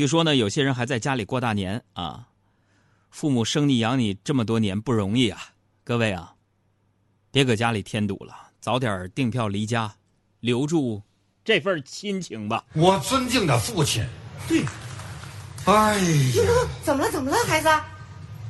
据说呢，有些人还在家里过大年啊，父母生你养你这么多年不容易啊，各位啊，别搁家里添堵了，早点订票离家，留住这份亲情吧。我尊敬的父亲，对，哎呀，怎么了？怎么了，孩子？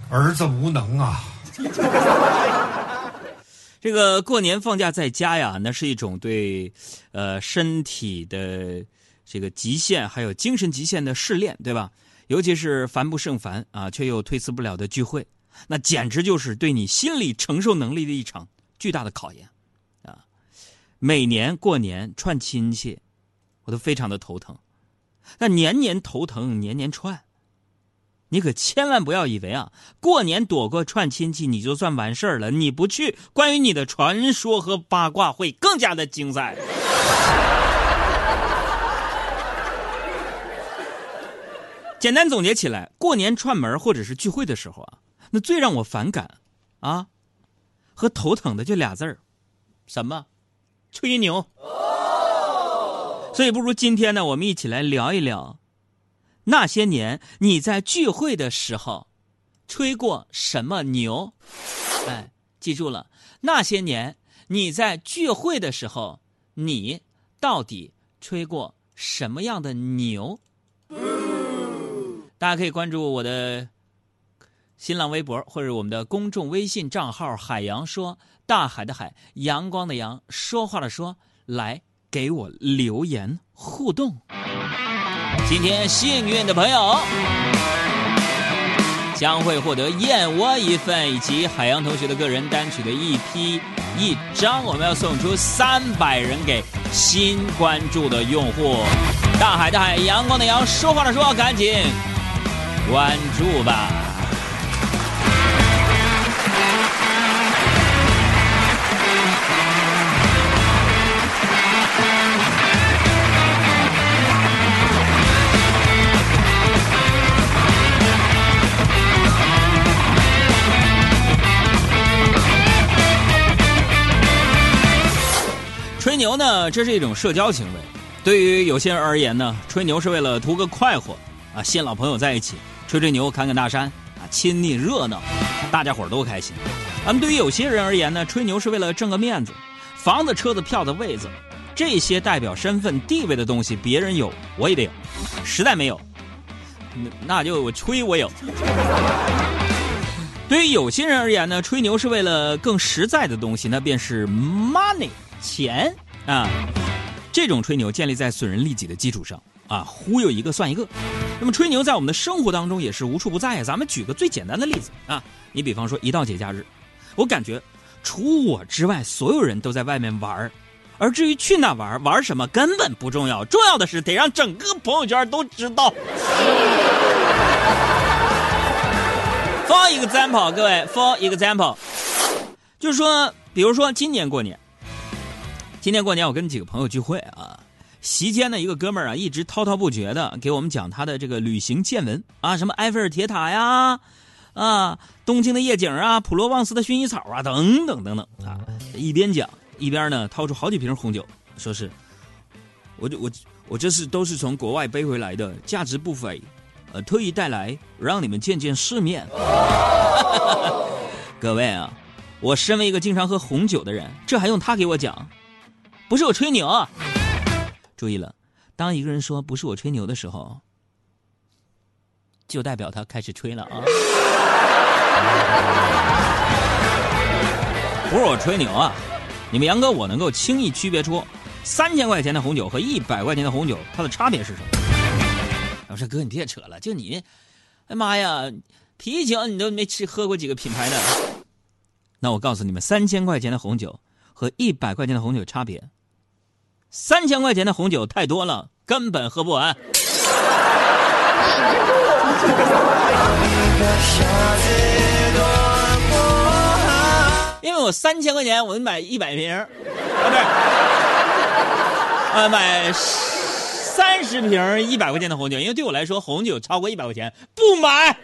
儿子无能啊。这个过年放假在家呀，那是一种对，呃，身体的这个极限，还有精神极限的试炼，对吧？尤其是烦不胜烦啊，却又推辞不了的聚会，那简直就是对你心理承受能力的一场巨大的考验，啊！每年过年串亲戚，我都非常的头疼，那年年头疼，年年串。你可千万不要以为啊，过年躲过串亲戚你就算完事儿了。你不去，关于你的传说和八卦会更加的精彩。简单总结起来，过年串门或者是聚会的时候啊，那最让我反感啊和头疼的就俩字儿，什么？吹牛。所以不如今天呢，我们一起来聊一聊。那些年你在聚会的时候，吹过什么牛？哎，记住了，那些年你在聚会的时候，你到底吹过什么样的牛？大家可以关注我的新浪微博或者我们的公众微信账号“海洋说”，大海的海，阳光的阳，说话的说，来给我留言互动。今天幸运的朋友将会获得燕窝一份，以及海洋同学的个人单曲的一批一张。我们要送出三百人给新关注的用户。大海的海，阳光的阳，说话的说，赶紧关注吧。吹牛呢，这是一种社交行为。对于有些人而言呢，吹牛是为了图个快活啊，新老朋友在一起吹吹牛，侃侃大山啊，亲昵热闹，大家伙都开心。那么对于有些人而言呢，吹牛是为了挣个面子，房子、车子、票子、位子，这些代表身份地位的东西，别人有我也得有，实在没有，那那就我吹我有。对于有些人而言呢，吹牛是为了更实在的东西，那便是 money。钱啊，这种吹牛建立在损人利己的基础上啊，忽悠一个算一个。那么吹牛在我们的生活当中也是无处不在呀。咱们举个最简单的例子啊，你比方说一到节假日，我感觉除我之外，所有人都在外面玩而至于去哪玩玩什么根本不重要，重要的是得让整个朋友圈都知道。For example，各位，For example，就是说，比如说今年过年。今年过年，我跟几个朋友聚会啊，席间呢，一个哥们儿啊，一直滔滔不绝的给我们讲他的这个旅行见闻啊，什么埃菲尔铁塔呀，啊，东京的夜景啊，普罗旺斯的薰衣草啊，等等等等啊，一边讲一边呢，掏出好几瓶红酒，说是，我就我我这是都是从国外背回来的，价值不菲，呃，特意带来让你们见见世面。各位啊，我身为一个经常喝红酒的人，这还用他给我讲？不是我吹牛，注意了，当一个人说不是我吹牛的时候，就代表他开始吹了啊！不是我吹牛啊，你们杨哥我能够轻易区别出三千块钱的红酒和一百块钱的红酒它的差别是什么？我说哥你别扯了，就你，哎妈呀，啤酒你都没吃喝过几个品牌的，那我告诉你们，三千块钱的红酒和一百块钱的红酒差别。三千块钱的红酒太多了，根本喝不完。因为我三千块钱，我买一百瓶，啊不是，呃买三十瓶一百块钱的红酒，因为对我来说，红酒超过一百块钱不买。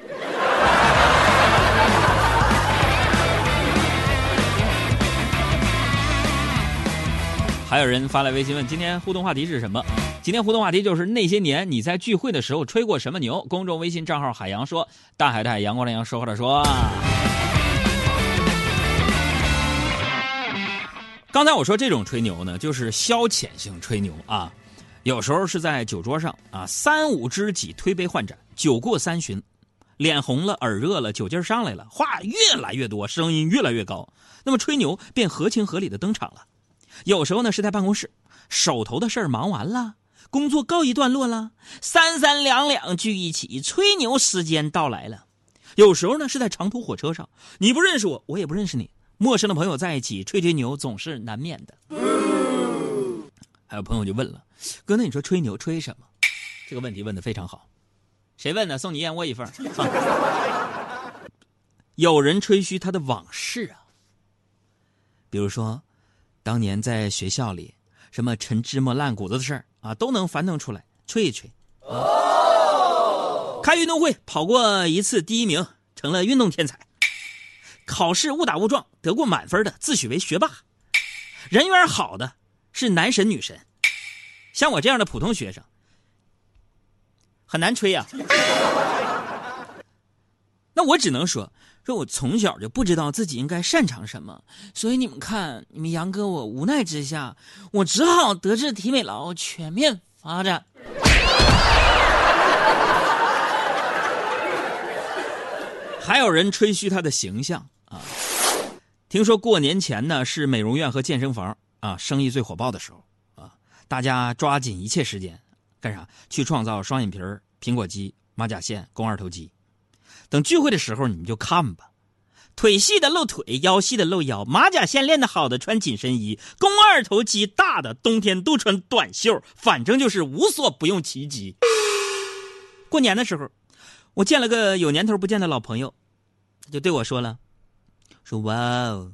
还有人发来微信问：今天互动话题是什么？今天互动话题就是那些年你在聚会的时候吹过什么牛？公众微信账号海洋说，大海的海，阳光的阳，说话的说。刚才我说这种吹牛呢，就是消遣性吹牛啊。有时候是在酒桌上啊，三五知己推杯换盏，酒过三巡，脸红了，耳热了，酒劲上来了，话越来越多，声音越来越高，那么吹牛便合情合理的登场了。有时候呢是在办公室，手头的事儿忙完了，工作告一段落了，三三两两聚一起吹牛时间到来了。有时候呢是在长途火车上，你不认识我，我也不认识你，陌生的朋友在一起吹吹牛总是难免的。还有朋友就问了。哥，那你说吹牛吹什么？这个问题问的非常好，谁问的？送你燕窝一份。有人吹嘘他的往事啊，比如说，当年在学校里什么陈芝麻烂谷子的事儿啊，都能翻腾出来吹一吹。哦。开运动会跑过一次第一名，成了运动天才。考试误打误撞得过满分的，自诩为学霸。人缘好的是男神女神。像我这样的普通学生，很难吹呀。那我只能说，说我从小就不知道自己应该擅长什么，所以你们看，你们杨哥，我无奈之下，我只好德智体美劳全面发展。还有人吹嘘他的形象啊，听说过年前呢是美容院和健身房啊生意最火爆的时候啊。大家抓紧一切时间，干啥？去创造双眼皮、苹果肌、马甲线、肱二头肌。等聚会的时候，你们就看吧。腿细的露腿，腰细的露腰，马甲线练得好的穿紧身衣，肱二头肌大的冬天都穿短袖。反正就是无所不用其极。过年的时候，我见了个有年头不见的老朋友，他就对我说了：“说哇哦，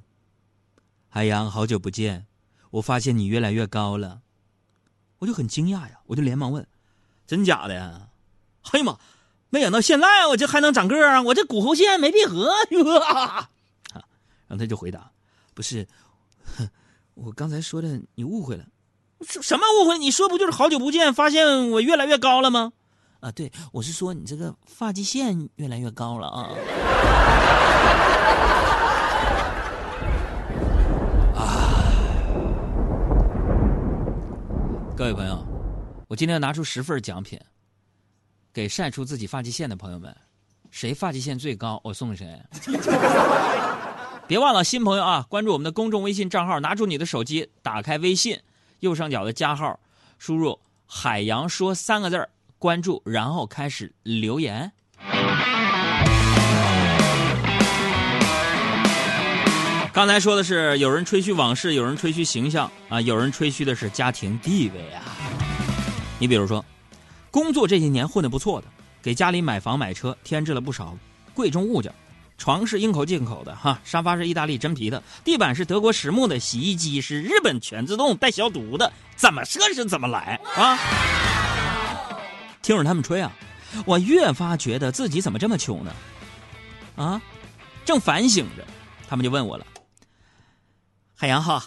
海洋，好久不见，我发现你越来越高了。”我就很惊讶呀，我就连忙问：“真假的呀？”哎呀妈，没想到现在我这还能长个儿啊！我这骨骺线没闭合。啊，然后他就回答：“不是，我刚才说的你误会了。什么误会？你说不就是好久不见，发现我越来越高了吗？啊，对，我是说你这个发际线越来越高了啊。”各位朋友，我今天要拿出十份奖品，给晒出自己发际线的朋友们，谁发际线最高，我送给谁。别忘了新朋友啊，关注我们的公众微信账号，拿出你的手机，打开微信右上角的加号，输入“海洋说”三个字关注，然后开始留言。刚才说的是有人吹嘘往事，有人吹嘘形象啊，有人吹嘘的是家庭地位啊。你比如说，工作这些年混得不错的，给家里买房买车添置了不少贵重物件，床是英口进口的哈，沙发是意大利真皮的，地板是德国实木的，洗衣机是日本全自动带消毒的，怎么设置怎么来啊？听着他们吹啊，我越发觉得自己怎么这么穷呢？啊，正反省着，他们就问我了。海洋哈，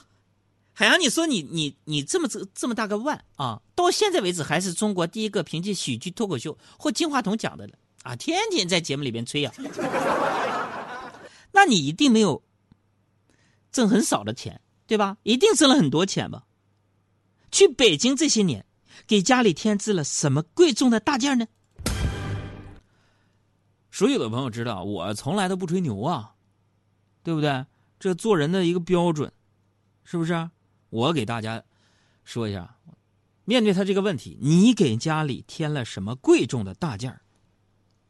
海洋，你说你你你这么这这么大个腕啊，到现在为止还是中国第一个凭借喜剧脱口秀获金话筒奖的了啊，天天在节目里边吹呀，那你一定没有挣很少的钱对吧？一定挣了很多钱吧？去北京这些年，给家里添置了什么贵重的大件呢？所有的朋友知道，我从来都不吹牛啊，对不对？这做人的一个标准。是不是？我给大家说一下，面对他这个问题，你给家里添了什么贵重的大件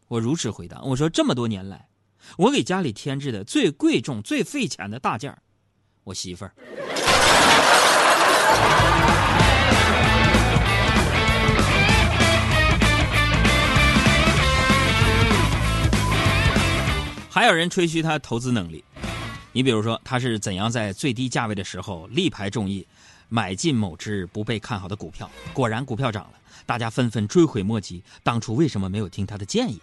我如实回答：我说这么多年来，我给家里添置的最贵重、最费钱的大件我媳妇儿。还有人吹嘘他投资能力。你比如说，他是怎样在最低价位的时候力排众议，买进某只不被看好的股票？果然股票涨了，大家纷纷追悔莫及，当初为什么没有听他的建议？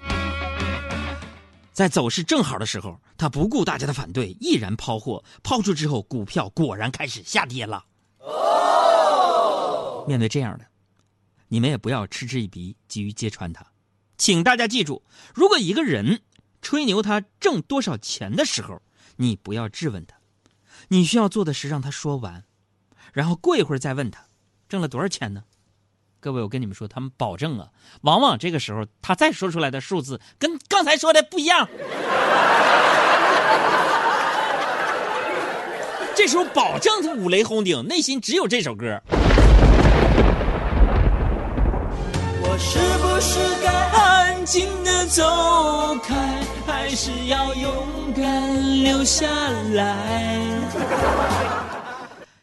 在走势正好的时候，他不顾大家的反对，毅然抛货，抛出之后，股票果然开始下跌了。面对这样的，你们也不要嗤之以鼻，急于揭穿他。请大家记住，如果一个人吹牛他挣多少钱的时候，你不要质问他，你需要做的是让他说完，然后过一会儿再问他挣了多少钱呢？各位，我跟你们说，他们保证啊，往往这个时候他再说出来的数字跟刚才说的不一样。这时候保证他五雷轰顶，内心只有这首歌。我是不是该安静的走开，还是要勇敢留下来？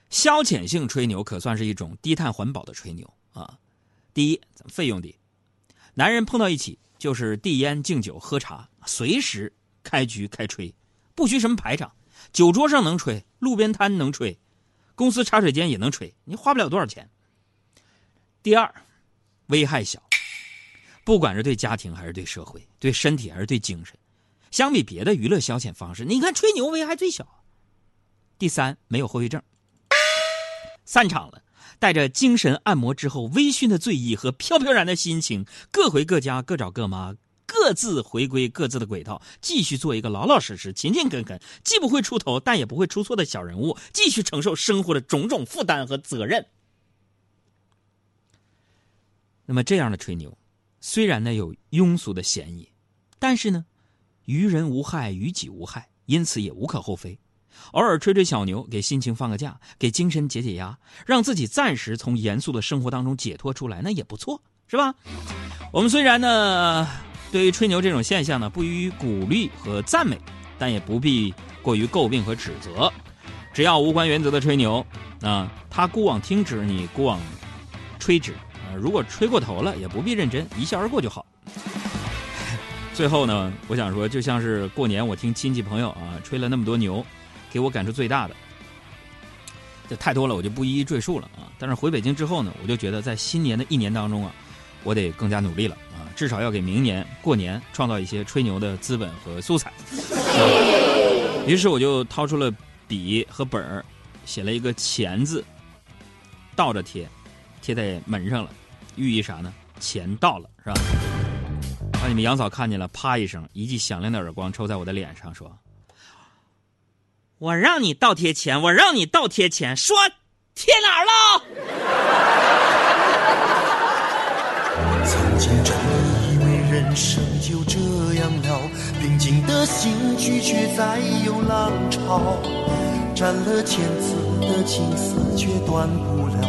消遣性吹牛可算是一种低碳环保的吹牛啊！第一，费用低，男人碰到一起就是递烟、敬酒、喝茶，随时开局开吹，不需什么排场，酒桌上能吹，路边摊能吹，公司茶水间也能吹，你花不了多少钱。第二。危害小，不管是对家庭还是对社会，对身体还是对精神，相比别的娱乐消遣方式，你看吹牛危害最小。第三，没有后遗症。散场了，带着精神按摩之后微醺的醉意和飘飘然的心情，各回各家，各找各妈，各自回归各自的轨道，继续做一个老老实实、勤勤恳恳，既不会出头但也不会出错的小人物，继续承受生活的种种负担和责任。那么这样的吹牛，虽然呢有庸俗的嫌疑，但是呢，于人无害，于己无害，因此也无可厚非。偶尔吹吹小牛，给心情放个假，给精神解解压，让自己暂时从严肃的生活当中解脱出来，那也不错，是吧？我们虽然呢，对于吹牛这种现象呢，不予以鼓励和赞美，但也不必过于诟病和指责。只要无关原则的吹牛，啊，他孤往听之，你孤往吹之。如果吹过头了，也不必认真，一笑而过就好。最后呢，我想说，就像是过年，我听亲戚朋友啊吹了那么多牛，给我感触最大的，这太多了，我就不一一赘述了啊。但是回北京之后呢，我就觉得在新年的一年当中啊，我得更加努力了啊，至少要给明年过年创造一些吹牛的资本和素材。于是我就掏出了笔和本儿，写了一个“钱”字，倒着贴，贴在门上了。寓意啥呢？钱到了是吧？把你们杨嫂看见了，啪一声，一记响亮的耳光抽在我的脸上，说：“我让你倒贴钱，我让你倒贴钱，说贴哪儿了？”曾经真的以为人生就这样了，平静的心拒绝再有浪潮，斩了千次的情丝却断不了。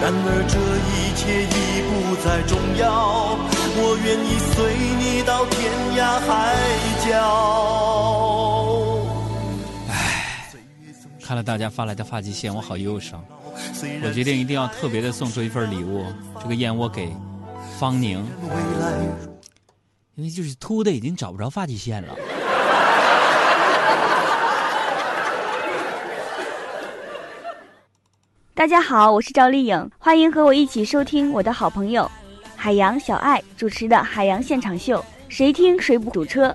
然而这一切已不再重要。我愿意随你到天涯海角。唉，看了大家发来的发际线，我好忧伤。我决定一定要特别的送出一份礼物，这个燕窝给方宁，因为就是秃的已经找不着发际线了。大家好，我是赵丽颖，欢迎和我一起收听我的好朋友海洋小爱主持的《海洋现场秀》，谁听谁不堵车。